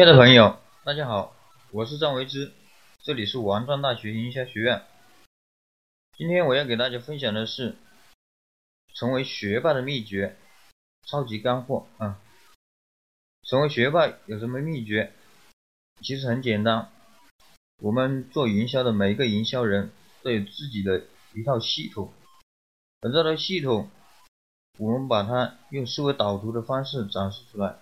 亲爱的朋友，大家好，我是张维之，这里是王庄大学营销学院。今天我要给大家分享的是成为学霸的秘诀，超级干货啊！成为学霸有什么秘诀？其实很简单，我们做营销的每一个营销人都有自己的一套系统，而这套系统，我们把它用思维导图的方式展示出来。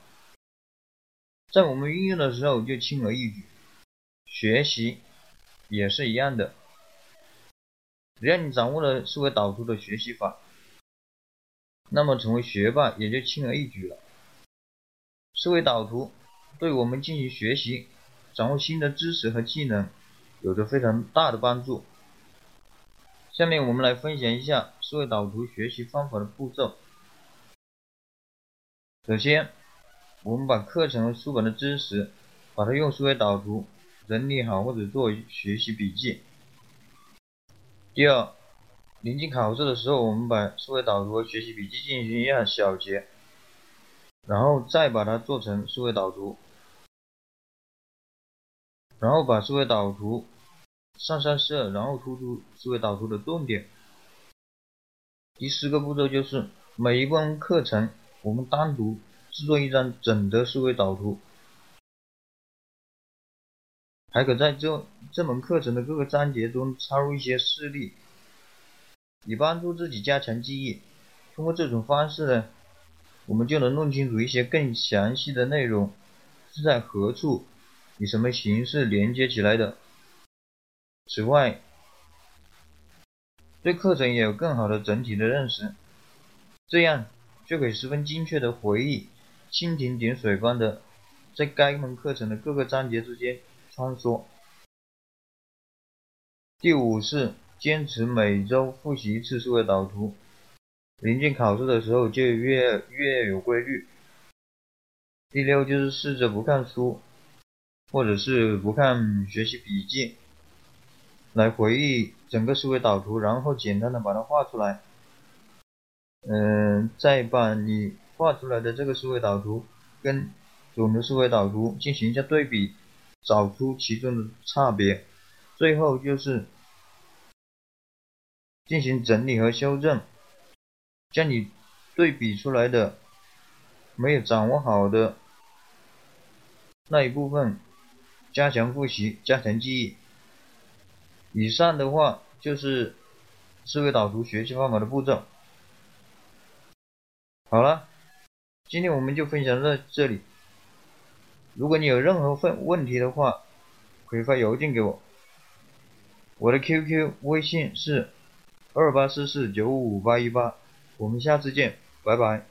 在我们运用的时候就轻而易举，学习也是一样的。只要你掌握了思维导图的学习法，那么成为学霸也就轻而易举了。思维导图对我们进行学习、掌握新的知识和技能有着非常大的帮助。下面我们来分享一下思维导图学习方法的步骤。首先，我们把课程和书本的知识，把它用思维导图整理好或者做学习笔记。第二，临近考试的时候，我们把思维导图和学习笔记进行一下小结，然后再把它做成思维导图，然后把思维导图上上色，然后突出思维导图的重点。第四个步骤就是每一关课程，我们单独。制作一张整的思维导图，还可在这这门课程的各个章节中插入一些事例，以帮助自己加强记忆。通过这种方式呢，我们就能弄清楚一些更详细的内容是在何处，以什么形式连接起来的。此外，对课程也有更好的整体的认识，这样就可以十分精确的回忆。蜻蜓点水般的在该门课程的各个章节之间穿梭。第五是坚持每周复习一次思维导图，临近考试的时候就越越有规律。第六就是试着不看书，或者是不看学习笔记，来回忆整个思维导图，然后简单的把它画出来。嗯，再把你。画出来的这个思维导图跟总的思维导图进行一下对比，找出其中的差别，最后就是进行整理和修正，将你对比出来的没有掌握好的那一部分加强复习，加强记忆。以上的话就是思维导图学习方法的步骤。好了。今天我们就分享到这里。如果你有任何问问题的话，可以发邮件给我。我的 QQ 微信是二八四四九五五八一八。我们下次见，拜拜。